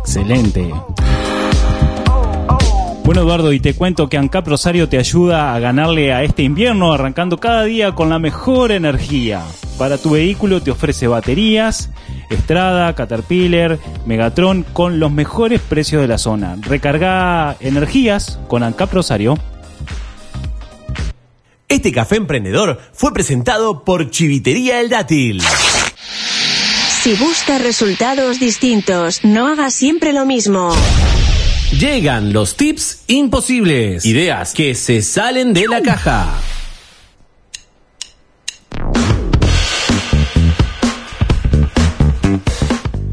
Excelente. Bueno, Eduardo, y te cuento que ANCAP Rosario te ayuda a ganarle a este invierno arrancando cada día con la mejor energía. Para tu vehículo te ofrece baterías, Estrada, Caterpillar, Megatron con los mejores precios de la zona. Recarga energías con ANCAP Rosario. Este café emprendedor fue presentado por Chivitería El Dátil. Si buscas resultados distintos, no hagas siempre lo mismo. Llegan los tips imposibles. Ideas que se salen de la caja.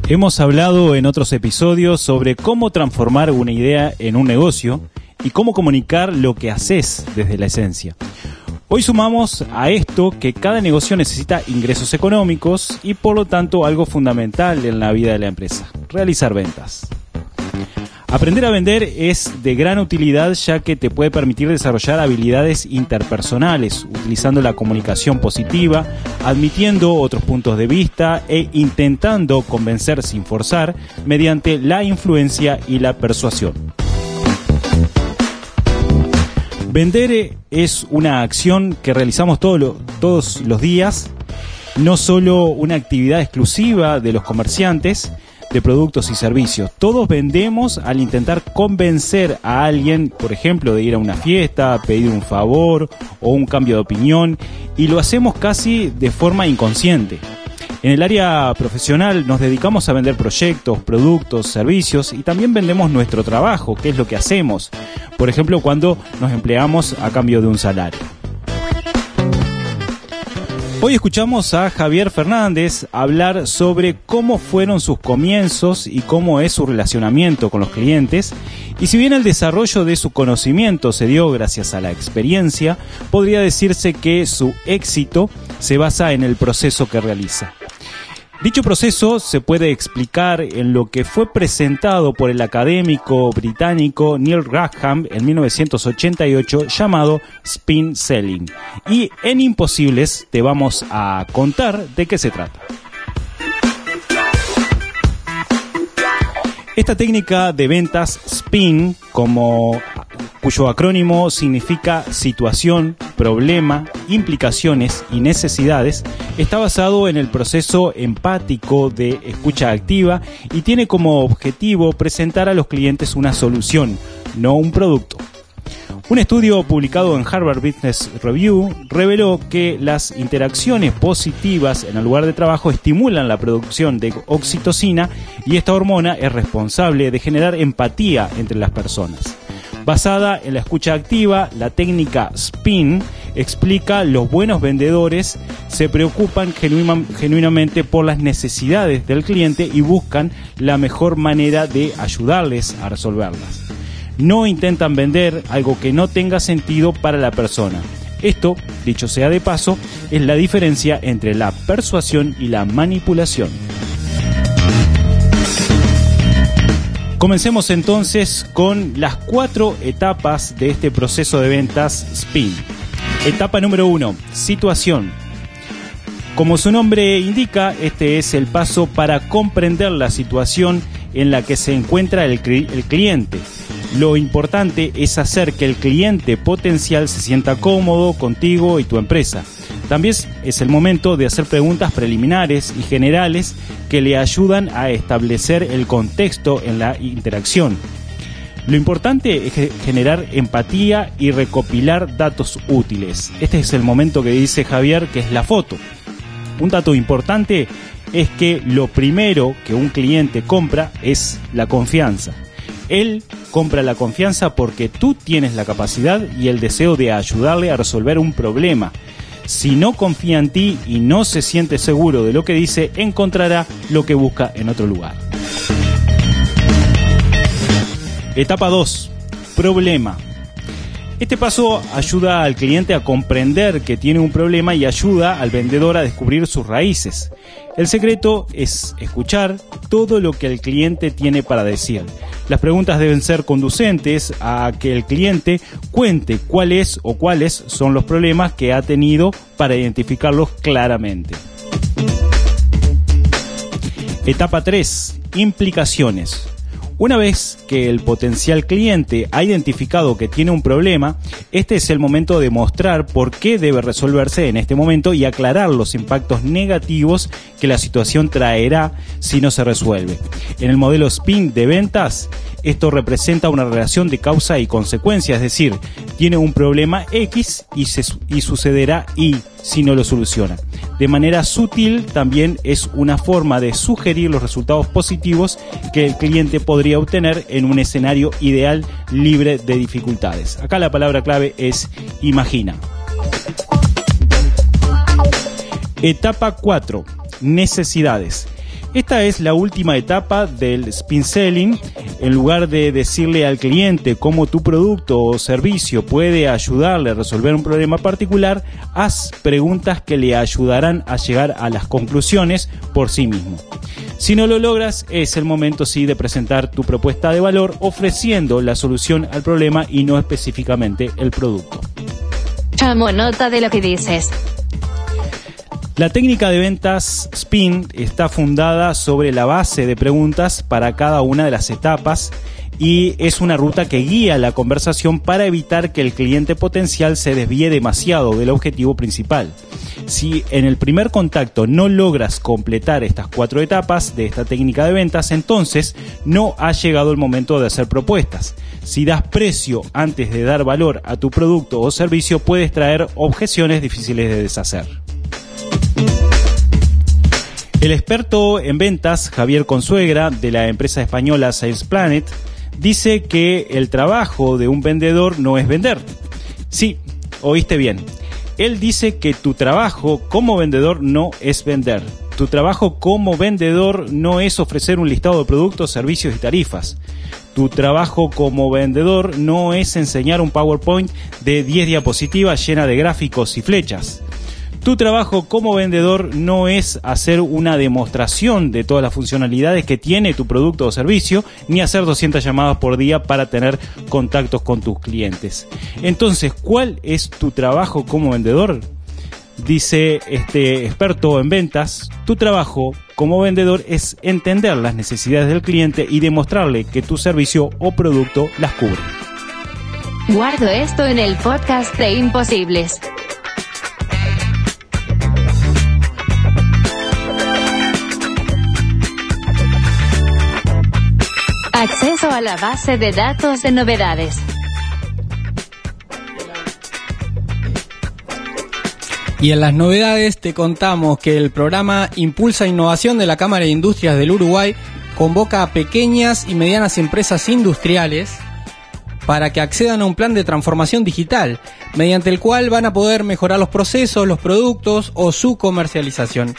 Hemos hablado en otros episodios sobre cómo transformar una idea en un negocio y cómo comunicar lo que haces desde la esencia. Hoy sumamos a esto que cada negocio necesita ingresos económicos y por lo tanto algo fundamental en la vida de la empresa, realizar ventas. Aprender a vender es de gran utilidad ya que te puede permitir desarrollar habilidades interpersonales, utilizando la comunicación positiva, admitiendo otros puntos de vista e intentando convencer sin forzar mediante la influencia y la persuasión. Vender es una acción que realizamos todos los días, no solo una actividad exclusiva de los comerciantes de productos y servicios. Todos vendemos al intentar convencer a alguien, por ejemplo, de ir a una fiesta, pedir un favor o un cambio de opinión, y lo hacemos casi de forma inconsciente. En el área profesional nos dedicamos a vender proyectos, productos, servicios y también vendemos nuestro trabajo, que es lo que hacemos. Por ejemplo, cuando nos empleamos a cambio de un salario. Hoy escuchamos a Javier Fernández hablar sobre cómo fueron sus comienzos y cómo es su relacionamiento con los clientes. Y si bien el desarrollo de su conocimiento se dio gracias a la experiencia, podría decirse que su éxito se basa en el proceso que realiza. Dicho proceso se puede explicar en lo que fue presentado por el académico británico Neil Rackham en 1988 llamado Spin Selling. Y en Imposibles te vamos a contar de qué se trata. Esta técnica de ventas spin, como cuyo acrónimo significa situación, problema, implicaciones y necesidades, está basado en el proceso empático de escucha activa y tiene como objetivo presentar a los clientes una solución, no un producto. Un estudio publicado en Harvard Business Review reveló que las interacciones positivas en el lugar de trabajo estimulan la producción de oxitocina y esta hormona es responsable de generar empatía entre las personas. Basada en la escucha activa, la técnica SPIN explica los buenos vendedores se preocupan genuina- genuinamente por las necesidades del cliente y buscan la mejor manera de ayudarles a resolverlas. No intentan vender algo que no tenga sentido para la persona. Esto, dicho sea de paso, es la diferencia entre la persuasión y la manipulación. Comencemos entonces con las cuatro etapas de este proceso de ventas SPIN. Etapa número uno, situación. Como su nombre indica, este es el paso para comprender la situación en la que se encuentra el, el cliente. Lo importante es hacer que el cliente potencial se sienta cómodo contigo y tu empresa. También es- el momento de hacer preguntas preliminares y generales que le ayudan a establecer el contexto en la interacción. Lo importante es ge- generar empatía y recopilar datos útiles. Este es el momento que dice Javier que es la foto. Un dato importante es que lo primero que un cliente compra es la confianza. Él compra la confianza porque tú tienes la capacidad y el deseo de ayudarle a resolver un problema. Si no confía en ti y no se siente seguro de lo que dice, encontrará lo que busca en otro lugar. Etapa 2. Problema. Este paso ayuda al cliente a comprender que tiene un problema y ayuda al vendedor a descubrir sus raíces. El secreto es escuchar todo lo que el cliente tiene para decir. Las preguntas deben ser conducentes a que el cliente cuente cuáles o cuáles son los problemas que ha tenido para identificarlos claramente. Etapa 3. Implicaciones. Una vez que el potencial cliente ha identificado que tiene un problema, este es el momento de mostrar por qué debe resolverse en este momento y aclarar los impactos negativos que la situación traerá si no se resuelve. En el modelo SPIN de ventas, esto representa una relación de causa y consecuencia, es decir, tiene un problema X y, sucederá Y si no lo soluciona. De manera sutil también es una forma de sugerir los resultados positivos que el cliente podría obtener en un escenario ideal libre de dificultades. Acá la palabra clave es imagina. Etapa 4. Necesidades. Esta es la última etapa del spin selling. En lugar de decirle al cliente cómo tu producto o servicio puede ayudarle a resolver un problema particular, haz preguntas que le ayudarán a llegar a las conclusiones por sí mismo. Si no lo logras, es el momento sí de presentar tu propuesta de valor ofreciendo la solución al problema y no específicamente el producto. Tomo nota de lo que dices. La técnica de ventas SPIN está fundada sobre la base de preguntas para cada una de las etapas y es una ruta que guía la conversación para evitar que el cliente potencial se desvíe demasiado del objetivo principal. Si en el primer contacto no logras completar estas cuatro etapas de esta técnica de ventas, entonces no ha llegado el momento de hacer propuestas. Si das precio antes de dar valor a tu producto o servicio, puedes traer objeciones difíciles de deshacer. El experto en ventas, Javier Consuegra, de la empresa española Sales Planet, dice que el trabajo de un vendedor no es vender. Sí, oíste bien. Él dice que tu trabajo como vendedor no es vender. Tu trabajo como vendedor no es ofrecer un listado de productos, servicios y tarifas. Tu trabajo como vendedor no es enseñar un PowerPoint de 10 diapositivas llena de gráficos y flechas. Tu trabajo como vendedor no es hacer una demostración de todas las funcionalidades que tiene tu producto o servicio, ni hacer 200 llamadas por día para tener contactos con tus clientes. Entonces, ¿cuál es tu trabajo como vendedor? Dice este experto en ventas, tu trabajo como vendedor es entender las necesidades del cliente y demostrarle que tu servicio o producto las cubre. Guardo esto en el podcast de Imposibles. acceso a la base de datos de novedades. Y en las novedades te contamos que el programa Impulsa Innovación de la Cámara de Industrias del Uruguay convoca a pequeñas y medianas empresas industriales para que accedan a un plan de transformación digital, mediante el cual van a poder mejorar los procesos, los productos o su comercialización.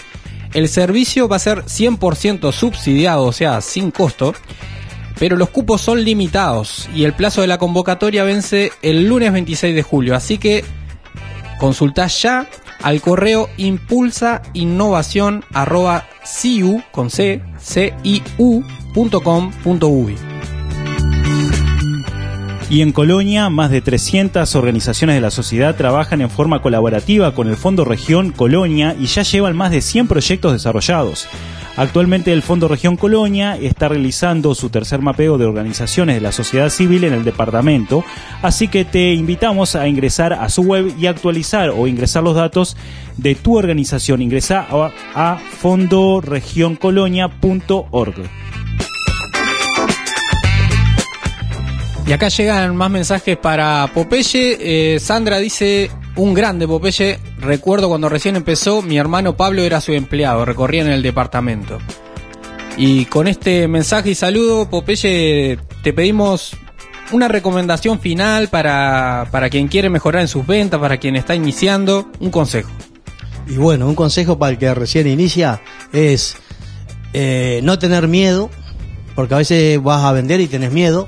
El servicio va a ser 100% subsidiado, o sea, sin costo, pero los cupos son limitados y el plazo de la convocatoria vence el lunes 26 de julio, así que consultá ya al correo impulsainnovación. Y en Colonia, más de 300 organizaciones de la sociedad trabajan en forma colaborativa con el Fondo Región Colonia y ya llevan más de 100 proyectos desarrollados. Actualmente el Fondo Región Colonia está realizando su tercer mapeo de organizaciones de la sociedad civil en el departamento, así que te invitamos a ingresar a su web y actualizar o ingresar los datos de tu organización. Ingresa a, a fondoregioncolonia.org. Y acá llegan más mensajes para Popeye. Eh, Sandra dice, un grande Popeye. Recuerdo cuando recién empezó, mi hermano Pablo era su empleado, recorría en el departamento. Y con este mensaje y saludo, Popeye, te pedimos una recomendación final para, para quien quiere mejorar en sus ventas, para quien está iniciando, un consejo. Y bueno, un consejo para el que recién inicia es eh, no tener miedo, porque a veces vas a vender y tenés miedo,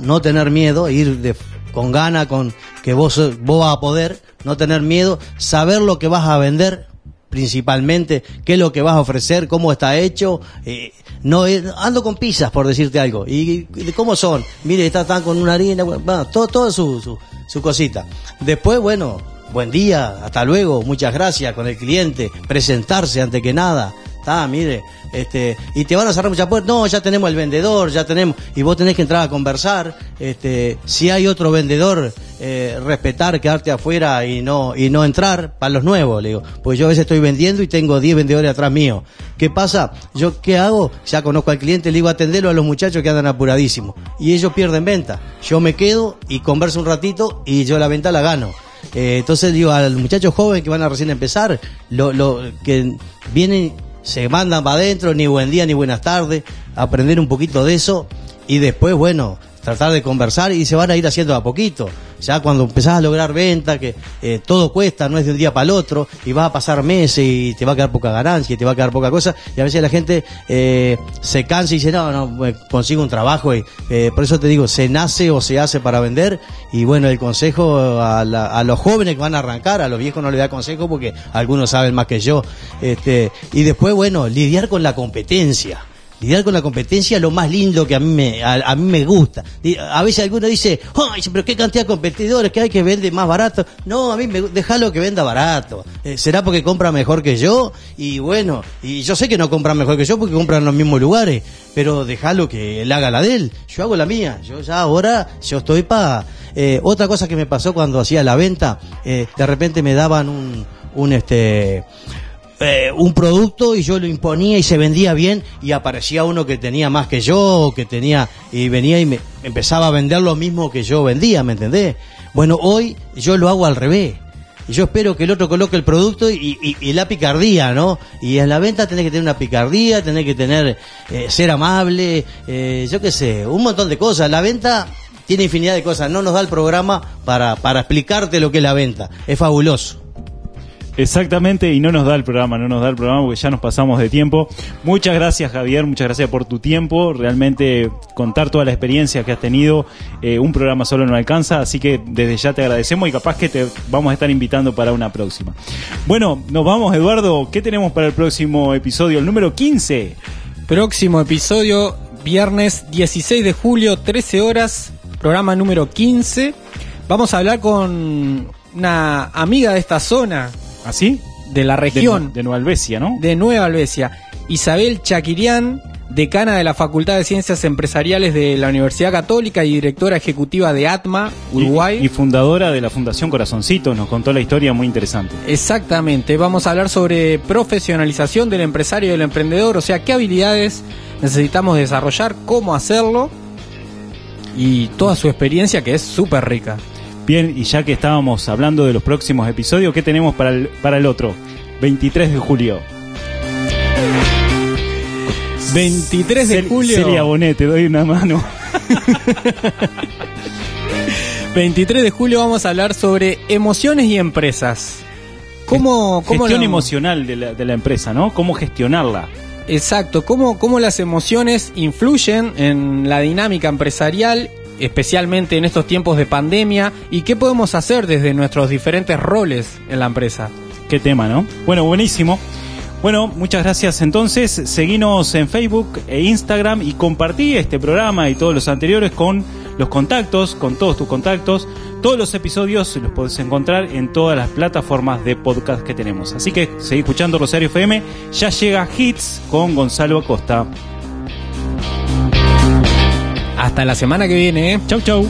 no tener miedo, ir de, con gana, con que vos, vos vas a poder, no tener miedo, saber lo que vas a vender principalmente, qué es lo que vas a ofrecer, cómo está hecho, eh, no eh, ando con pizzas por decirte algo, y, y cómo son, mire, está tan con una harina, bueno, todo, todo su, su, su cosita. Después, bueno, buen día, hasta luego, muchas gracias con el cliente, presentarse ante que nada, está, mire, este, y te van a cerrar muchas puertas, no, ya tenemos el vendedor, ya tenemos, y vos tenés que entrar a conversar, este, si hay otro vendedor, eh, respetar, quedarte afuera y no, y no entrar para los nuevos, le digo, pues yo a veces estoy vendiendo y tengo 10 vendedores atrás mío. ¿Qué pasa? Yo, ¿qué hago? Ya conozco al cliente, le digo atenderlo a los muchachos que andan apuradísimos, y ellos pierden venta. Yo me quedo y converso un ratito y yo la venta la gano. Eh, entonces digo al muchacho joven que van a recién empezar, lo, que vienen, se mandan para adentro, ni buen día ni buenas tardes, aprender un poquito de eso y después, bueno, tratar de conversar y se van a ir haciendo a poquito. Ya cuando empezás a lograr venta, que eh, todo cuesta, no es de un día para el otro, y vas a pasar meses y te va a quedar poca ganancia, y te va a quedar poca cosa, y a veces la gente eh, se cansa y dice, no, no, consigo un trabajo, y eh, por eso te digo, se nace o se hace para vender, y bueno, el consejo a, la- a los jóvenes que van a arrancar, a los viejos no les da consejo porque algunos saben más que yo, este, y después, bueno, lidiar con la competencia. Lidiar con la competencia es lo más lindo que a mí me, a, mí me gusta. A veces alguno dice, ay, pero qué cantidad de competidores que hay que vende más barato. No, a mí me, déjalo que venda barato. Eh, será porque compra mejor que yo y bueno, y yo sé que no compran mejor que yo porque compran en los mismos lugares, pero déjalo que él haga la de él. Yo hago la mía. Yo ya ahora, yo estoy para... otra cosa que me pasó cuando hacía la venta, eh, de repente me daban un, un este eh, un producto y yo lo imponía y se vendía bien y aparecía uno que tenía más que yo, que tenía y venía y me empezaba a vender lo mismo que yo vendía, ¿me entendés? Bueno, hoy yo lo hago al revés. Yo espero que el otro coloque el producto y, y- y la picardía, ¿no? Y en la venta tenés que tener una picardía, tenés que tener, eh, ser amable, eh, yo qué sé, un montón de cosas. La venta tiene infinidad de cosas. No nos da el programa para, para explicarte lo que es la venta. Es fabuloso. Exactamente, y no nos da el programa, no nos da el programa porque ya nos pasamos de tiempo. Muchas gracias Javier, muchas gracias por tu tiempo. Realmente contar toda la experiencia que has tenido, eh, un programa solo no alcanza, así que desde ya te agradecemos y capaz que te vamos a estar invitando para una próxima. Bueno, nos vamos Eduardo, ¿qué tenemos para el próximo episodio? El número 15. Próximo episodio, viernes 16 de julio, 13 horas, programa número 15. Vamos a hablar con una amiga de esta zona, ¿Así? de la De, región, de Nueva Albesia, ¿no? de Nueva Albesia, Isabel Chaquirián, decana de la Facultad de Ciencias Empresariales de la Universidad Católica y directora ejecutiva de ATMA, Uruguay. Y, y fundadora de la Fundación Corazoncito, nos contó la historia muy interesante. Exactamente, vamos a hablar sobre profesionalización del empresario y del emprendedor, o sea, qué habilidades necesitamos desarrollar, cómo hacerlo y toda su experiencia que es súper rica. Bien, y ya que estábamos hablando de los próximos episodios, ¿qué tenemos para el, para el otro? 23 de julio. 23 de Cel- julio. Celia Bonet, te doy una mano. 23 de julio vamos a hablar sobre emociones y empresas. ¿Cómo, cómo Gestión la- emocional de la, de la empresa, ¿no? Cómo gestionarla. Exacto, ¿Cómo, cómo las emociones influyen en la dinámica empresarial, especialmente en estos tiempos de pandemia, y qué podemos hacer desde nuestros diferentes roles en la empresa. Qué tema, ¿no? Bueno, buenísimo. Bueno, muchas gracias entonces. Seguinos en Facebook e Instagram y compartí este programa y todos los anteriores con los contactos, con todos tus contactos. Todos los episodios los podés encontrar en todas las plataformas de podcast que tenemos. Así que seguí escuchando Rosario FM. Ya llega Hits con Gonzalo Acosta. Hasta la semana que viene. ¿eh? Chau, chau.